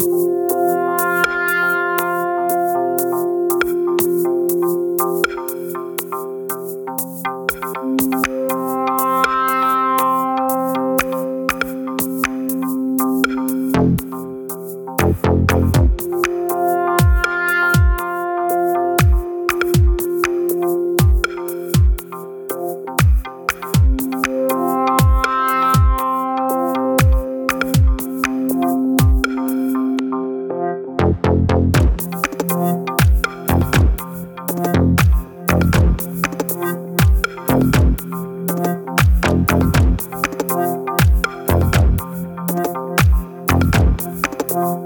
you Bye.